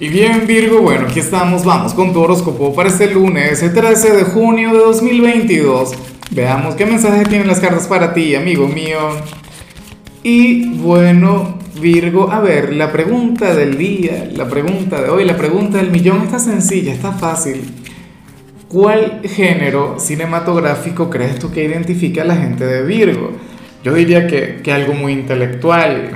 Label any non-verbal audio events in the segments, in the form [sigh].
Y bien Virgo, bueno, aquí estamos, vamos con tu horóscopo para este lunes, el 13 de junio de 2022. Veamos qué mensaje tienen las cartas para ti, amigo mío. Y bueno, Virgo, a ver, la pregunta del día, la pregunta de hoy, la pregunta del millón está sencilla, está fácil. ¿Cuál género cinematográfico crees tú que identifica a la gente de Virgo? Yo diría que, que algo muy intelectual,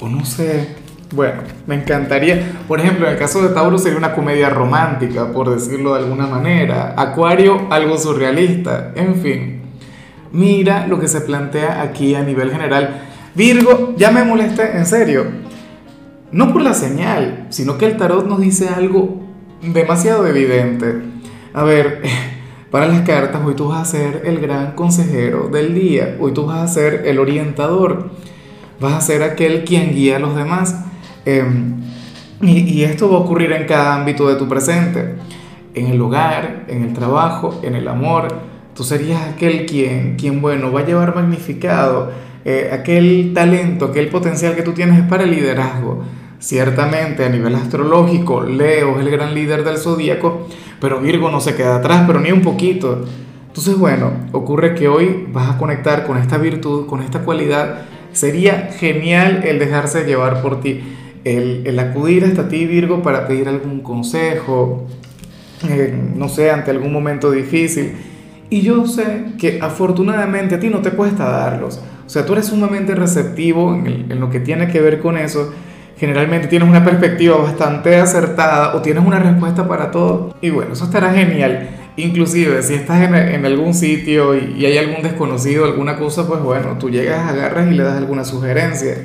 o no sé, bueno, me encantaría, por ejemplo, en el caso de Tauro sería una comedia romántica, por decirlo de alguna manera. Acuario, algo surrealista, en fin. Mira lo que se plantea aquí a nivel general. Virgo, ya me molesta, en serio. No por la señal, sino que el tarot nos dice algo demasiado evidente. A ver, [laughs] para las cartas, hoy tú vas a ser el gran consejero del día, hoy tú vas a ser el orientador, vas a ser aquel quien guía a los demás. Em, y, esto va a ocurrir en cada ámbito de tu presente, en el hogar, en el trabajo, en el amor. Tú serías aquel quien, quien bueno, va a llevar magnificado eh, aquel talento, aquel potencial que tú tienes para el liderazgo. Ciertamente a nivel astrológico, Leo es el gran líder del zodíaco, pero Virgo no se queda atrás, pero ni un poquito. Entonces, bueno, ocurre que hoy vas a conectar con esta virtud, con esta cualidad. Sería genial el dejarse llevar por ti el, acudir hasta ti, Virgo, para pedir algún consejo, eh, no sé, ante algún momento difícil. Y yo sé que afortunadamente a ti no te cuesta darlos. O sea, tú eres sumamente receptivo en, lo que tiene que ver con eso. Generalmente tienes una perspectiva bastante acertada o tienes una respuesta para todo. Y bueno, eso estará genial. Inclusive si estás en, en algún sitio y, y, hay algún desconocido, alguna cosa, pues bueno, tú llegas, agarras y le das alguna sugerencia.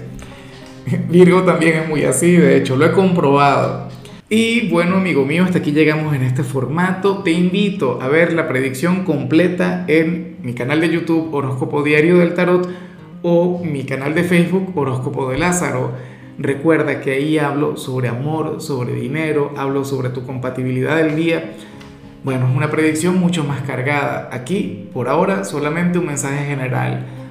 [laughs] Virgo también es muy así, de hecho, lo he comprobado. Y bueno, amigo mío, hasta aquí llegamos en este formato. Te invito a ver la predicción completa en mi canal de YouTube Horóscopo Diario del Tarot o mi canal de Facebook Horóscopo de Lázaro. Recuerda que ahí hablo sobre amor, sobre dinero, hablo sobre tu compatibilidad del día. Bueno, es una predicción mucho más cargada. Aquí, por ahora, solamente un mensaje general